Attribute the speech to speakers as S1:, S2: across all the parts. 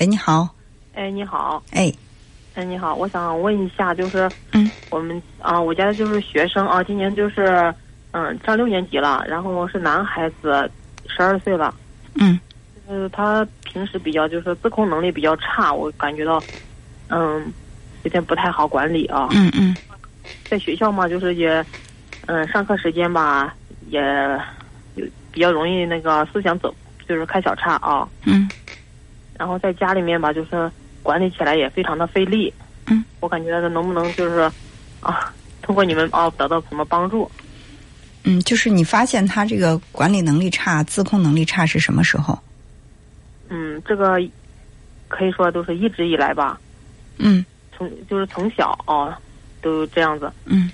S1: 喂，你好。
S2: 哎，你好。
S1: 哎，
S2: 哎，你好，我想问一下，就是，
S1: 嗯，
S2: 我们啊，我家就是学生啊，今年就是，嗯，上六年级了，然后是男孩子，十二岁了。
S1: 嗯。
S2: 就是他平时比较就是自控能力比较差，我感觉到，嗯，有点不太好管理啊。
S1: 嗯嗯。
S2: 在学校嘛，就是也，嗯，上课时间吧，也有比较容易那个思想走，就是开小差啊。
S1: 嗯。
S2: 然后在家里面吧，就是管理起来也非常的费力。
S1: 嗯。
S2: 我感觉能不能就是啊，通过你们啊得到什么帮助？
S1: 嗯，就是你发现他这个管理能力差、自控能力差是什么时候？
S2: 嗯，这个可以说都是一直以来吧。
S1: 嗯。
S2: 从就是从小啊都这样子。
S1: 嗯。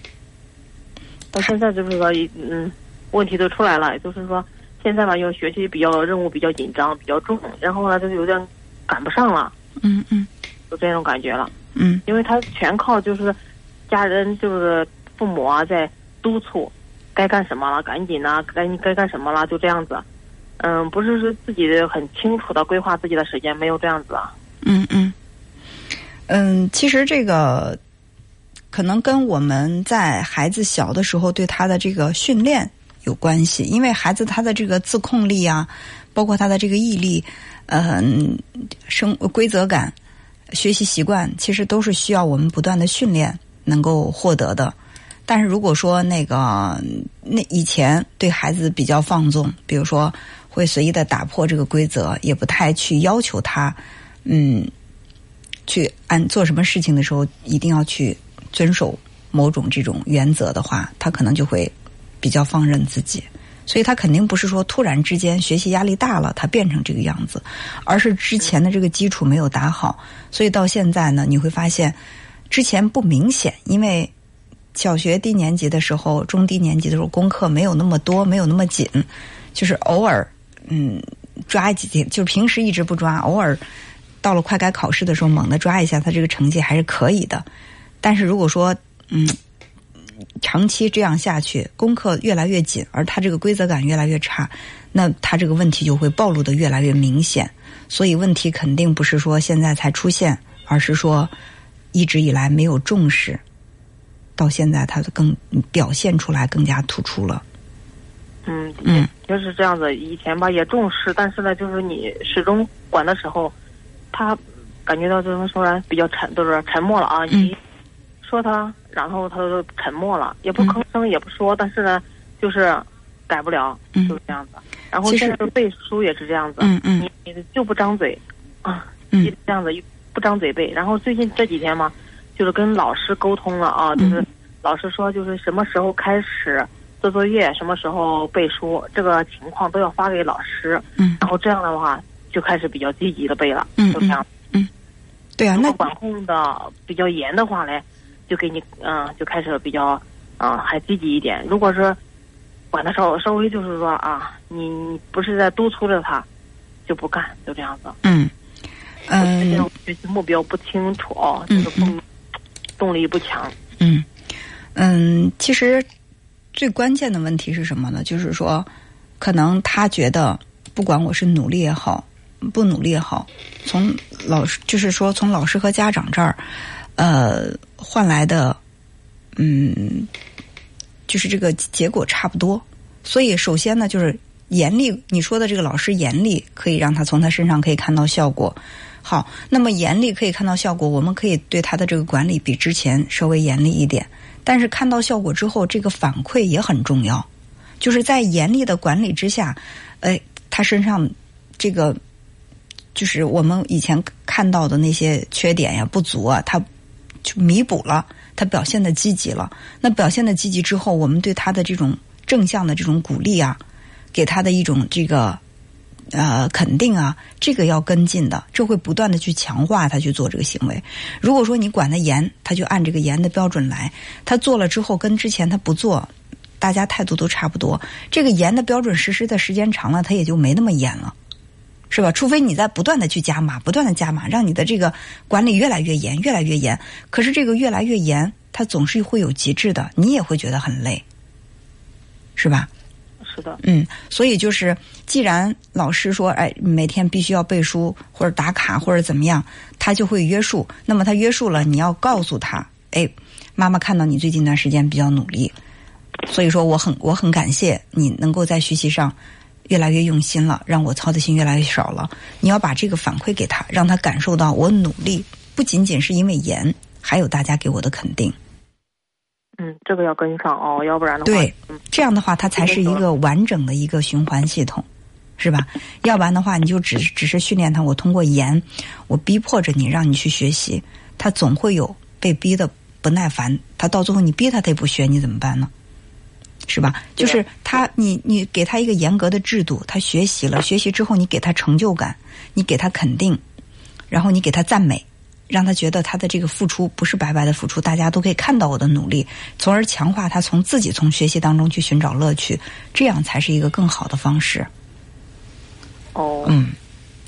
S2: 到现在就是说，嗯，问题都出来了，就是说现在吧，因为学习比较任务比较紧张，比较重，然后呢，就是有点赶不上了。
S1: 嗯嗯。
S2: 就这种感觉了。
S1: 嗯。
S2: 因为他全靠就是家人就是父母啊在督促，该干什么了，赶紧呐、该该干什么了，就这样子。嗯，不是说自己很清楚的规划自己的时间，没有这样子啊。
S1: 嗯嗯。嗯，其实这个可能跟我们在孩子小的时候对他的这个训练有关系，因为孩子他的这个自控力啊，包括他的这个毅力，嗯、生规则感、学习习惯，其实都是需要我们不断的训练能够获得的。但是如果说那个那以前对孩子比较放纵，比如说会随意的打破这个规则，也不太去要求他，嗯，去按做什么事情的时候一定要去遵守某种这种原则的话，他可能就会比较放任自己。所以他肯定不是说突然之间学习压力大了，他变成这个样子，而是之前的这个基础没有打好，所以到现在呢，你会发现之前不明显，因为小学低年级的时候、中低年级的时候功课没有那么多，没有那么紧，就是偶尔嗯抓几天，就是平时一直不抓，偶尔到了快该考试的时候猛地抓一下，他这个成绩还是可以的。但是如果说嗯长期这样下去，功课越来越紧，而他这个规则感越来越差，那他这个问题就会暴露的越来越明显。所以问题肯定不是说现在才出现，而是说一直以来没有重视，到现在他更表现出来更加突出了。
S2: 嗯
S1: 嗯，
S2: 就是这样子。以前吧也重视，但是呢，就是你始终管的时候，他感觉到就是说比较沉，就是沉默了啊。你说他，然后他就沉默了，也不吭声，也不说，但是呢，就是改不了，
S1: 嗯
S2: 就是这样子。然后现在背书也是这样子，
S1: 嗯嗯
S2: 你你就不张嘴啊，
S1: 嗯
S2: 一直这样子不张嘴背。然后最近这几天嘛，就是跟老师沟通了啊，就是
S1: 嗯
S2: 老师说就是什么时候开始做作业，什么时候背书，这个情况都要发给老师。
S1: 嗯
S2: 然后这样的话就开始比较积极的背了，
S1: 嗯
S2: 就这样。
S1: 对啊，那
S2: 管控的比较严的话嘞，就给你嗯、就开始比较嗯、还积极一点。如果说管的稍稍微就是说啊，你你不是在督促着他，就不干，就这样子。
S1: 嗯
S2: 这
S1: 嗯
S2: 种学习目标不清楚哦，就
S1: 嗯
S2: 是不动力不强。
S1: 嗯嗯，其实最关键的问题是什么呢？就是说，可能他觉得，不管我是努力也好，不努力也好，从老师就是说从老师和家长这儿，呃，换来的，嗯，就是这个结果差不多。所以，首先呢，就是严厉。你说的这个老师严厉，可以让他从他身上可以看到效果。好，那么严厉可以看到效果，我们可以对他的这个管理比之前稍微严厉一点。但是看到效果之后，这个反馈也很重要。就是在严厉的管理之下，哎，他身上这个就是我们以前看到的那些缺点呀、不足啊，他就弥补了，他表现的积极了。那表现的积极之后，我们对他的这种正向的这种鼓励啊，给他的一种这个呃肯定啊，这个要跟进的，这会不断的去强化他去做这个行为。如果说你管的严，他就按这个严的标准来，他做了之后跟之前他不做，大家态度都差不多。这个严的标准实施的时间长了，他也就没那么严了。是吧？除非你在不断的去加码，不断的加码，让你的这个管理越来越严，越来越严。可是这个越来越严，它总是会有极致的，你也会觉得很累，是吧？
S2: 是的，
S1: 嗯，所以就是，既然老师说，哎，每天必须要背书或者打卡或者怎么样，他就会约束。那么他约束了，你要告诉他，哎，妈妈看到你最近一段时间比较努力，所以说我很我很感谢你能够在学习上越来越用心了，让我操的心越来越少了。你要把这个反馈给他，让他感受到我努力不仅仅是因为严，还有大家给我的肯定。
S2: 嗯，这个要跟上哦，要不然的话，
S1: 对
S2: 嗯，
S1: 这样的话，它才是一个完整的一个循环系统，是吧？要不然的话，你就只只是训练他，我通过严，我逼迫着你，让你去学习，他总会有被逼的不耐烦，他到最后你逼他，他也不学，你怎么办呢？是吧？就是他，你你给他一个严格的制度，他学习了，学习之后你给他成就感，你给他肯定，然后你给他赞美，让他觉得他的这个付出不是白白的付出，大家都可以看到我的努力，从而强化他从自己从学习当中去寻找乐趣，这样才是一个更好的方式。
S2: 哦，
S1: 嗯，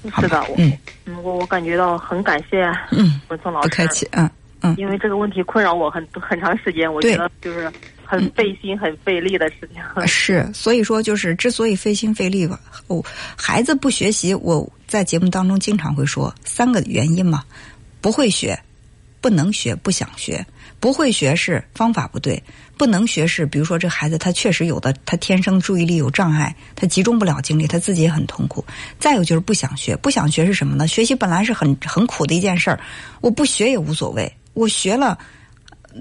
S1: 好
S2: 是的，我
S1: 嗯
S2: 嗯，我我感觉到很感谢
S1: 嗯，
S2: 文聪老师，
S1: 不客气，嗯嗯，
S2: 因为这个问题困扰我很很长时间，我觉得就是很费心、很费力的事情。
S1: 是，所以说就是之所以费心费力吧，哦，孩子不学习，我在节目当中经常会说三个原因嘛，不会学，不能学，不想学。不会学是方法不对，不能学是比如说这孩子他确实有的，他天生注意力有障碍，他集中不了精力，他自己也很痛苦。再有就是不想学，不想学是什么呢？学习本来是很很苦的一件事儿，我不学也无所谓，我学了。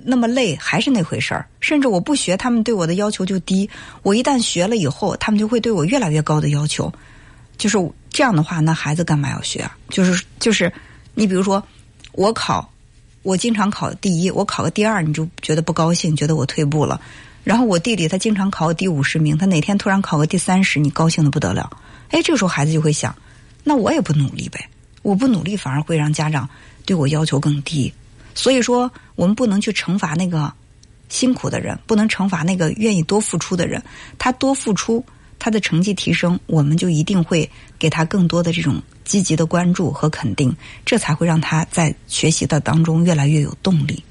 S1: 那么累还是那回事儿，甚至我不学，他们对我的要求就低。我一旦学了以后，他们就会对我越来越高的要求。就是这样的话，那孩子干嘛要学啊？就是就是，你比如说，我考，我经常考第一，我考个第二，你就觉得不高兴，觉得我退步了。然后我弟弟他经常考个第五十名，他哪天突然考个第三十，你高兴的不得了。哎，这个时候孩子就会想，那我也不努力呗，我不努力反而会让家长对我要求更低。所以说，我们不能去惩罚那个辛苦的人，不能惩罚那个愿意多付出的人。他多付出，他的成绩提升，我们就一定会给他更多的这种积极的关注和肯定，这才会让他在学习的当中越来越有动力。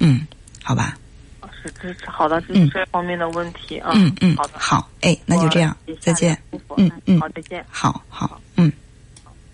S1: 嗯，好吧，
S2: 是支持好的，支
S1: 嗯
S2: 持这方面的问题啊。
S1: 嗯嗯
S2: 好的，，
S1: 好，哎，那就这样，再见。嗯嗯
S2: 好，再见。
S1: 好好。